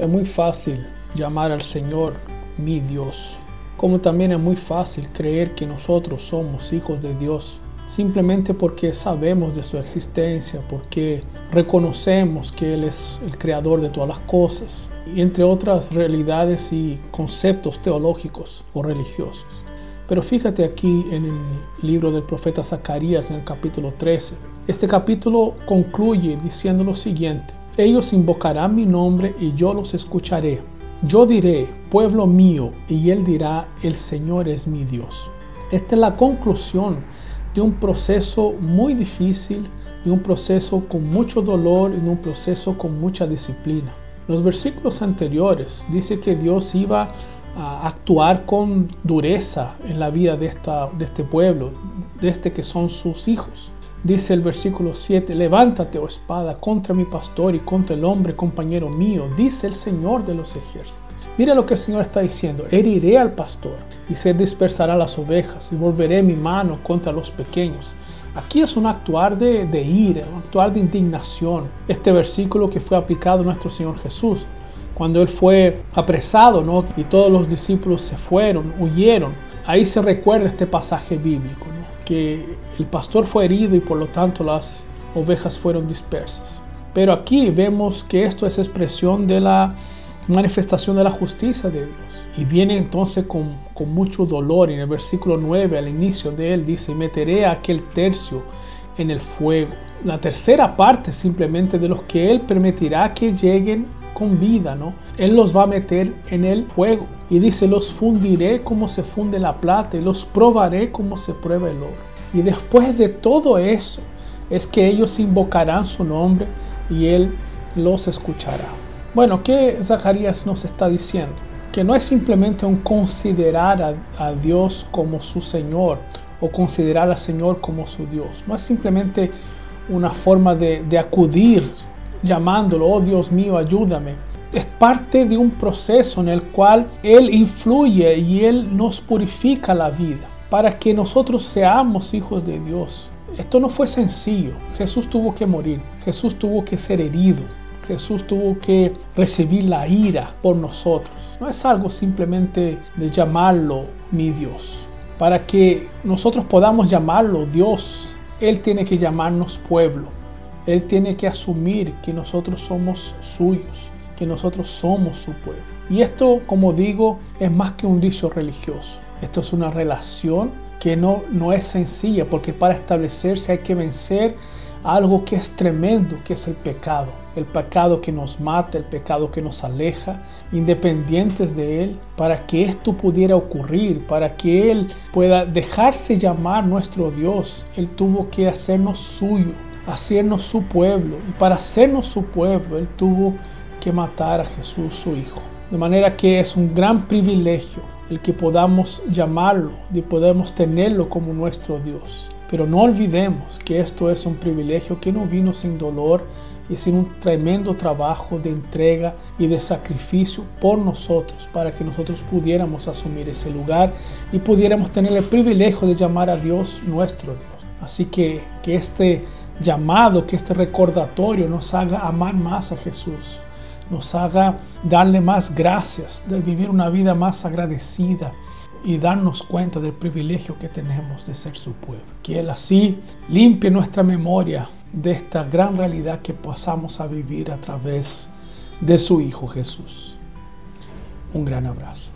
Es muy fácil llamar al Señor mi Dios, como también es muy fácil creer que nosotros somos hijos de Dios simplemente porque sabemos de su existencia, porque reconocemos que Él es el creador de todas las cosas, y entre otras realidades y conceptos teológicos o religiosos. Pero fíjate aquí en el libro del profeta Zacarías en el capítulo 13. Este capítulo concluye diciendo lo siguiente. Ellos invocarán mi nombre y yo los escucharé. Yo diré, pueblo mío, y él dirá, el Señor es mi Dios. Esta es la conclusión de un proceso muy difícil, de un proceso con mucho dolor y de un proceso con mucha disciplina. Los versículos anteriores dice que Dios iba a actuar con dureza en la vida de, esta, de este pueblo, de este que son sus hijos. Dice el versículo 7, levántate, oh espada, contra mi pastor y contra el hombre compañero mío, dice el Señor de los ejércitos. Mira lo que el Señor está diciendo, heriré al pastor y se dispersará las ovejas y volveré mi mano contra los pequeños. Aquí es un actuar de, de ira, un actuar de indignación. Este versículo que fue aplicado a nuestro Señor Jesús, cuando Él fue apresado ¿no? y todos los discípulos se fueron, huyeron. Ahí se recuerda este pasaje bíblico el pastor fue herido y por lo tanto las ovejas fueron dispersas. Pero aquí vemos que esto es expresión de la manifestación de la justicia de Dios. Y viene entonces con, mucho dolor. En el versículo 9, al inicio de él, dice, meteré aquel tercio en el fuego. La tercera parte simplemente de los que él permitirá que lleguen con vida, ¿no? Él los va a meter en el fuego. Y dice, los fundiré como se funde la plata y los probaré como se prueba el oro. Y después de todo eso, es que ellos invocarán su nombre y Él los escuchará. Bueno, ¿qué Zacarías nos está diciendo? Que no es simplemente un considerar a, Dios como su Señor o considerar al Señor como su Dios. No es simplemente una forma de, de acudir llamándolo, oh Dios mío, ayúdame. Es parte de un proceso en el cual Él influye y Él nos purifica la vida para que nosotros seamos hijos de Dios. Esto no fue sencillo. Jesús tuvo que morir. Jesús tuvo que ser herido. Jesús tuvo que recibir la ira por nosotros. No es algo simplemente de llamarlo mi Dios. Para que nosotros podamos llamarlo Dios, Él tiene que llamarnos pueblo. Él tiene que asumir que nosotros somos suyos, que nosotros somos su pueblo. Y esto, como digo, es más que un dicho religioso. Esto es una relación que no, no es sencilla, porque para establecerse hay que vencer algo que es tremendo, que es el pecado. El pecado que nos mata, el pecado que nos aleja, independientes de Él. Para que esto pudiera ocurrir, para que Él pueda dejarse llamar nuestro Dios, Él tuvo que hacernos suyo hacernos su pueblo. Y para hacernos su pueblo, Él tuvo que matar a Jesús, su Hijo. De manera que es un gran privilegio el que podamos llamarlo y podemos tenerlo como nuestro Dios. Pero no olvidemos que esto es un privilegio que no vino sin dolor y sin un tremendo trabajo de entrega y de sacrificio por nosotros, para que nosotros pudiéramos asumir ese lugar y pudiéramos tener el privilegio de llamar a Dios nuestro Dios. Así que que este llamado, que este recordatorio nos haga amar más a Jesús, nos haga darle más gracias, de vivir una vida más agradecida y darnos cuenta del privilegio que tenemos de ser su pueblo. Que Él así limpie nuestra memoria de esta gran realidad que pasamos a vivir a través de su Hijo Jesús. Un gran abrazo.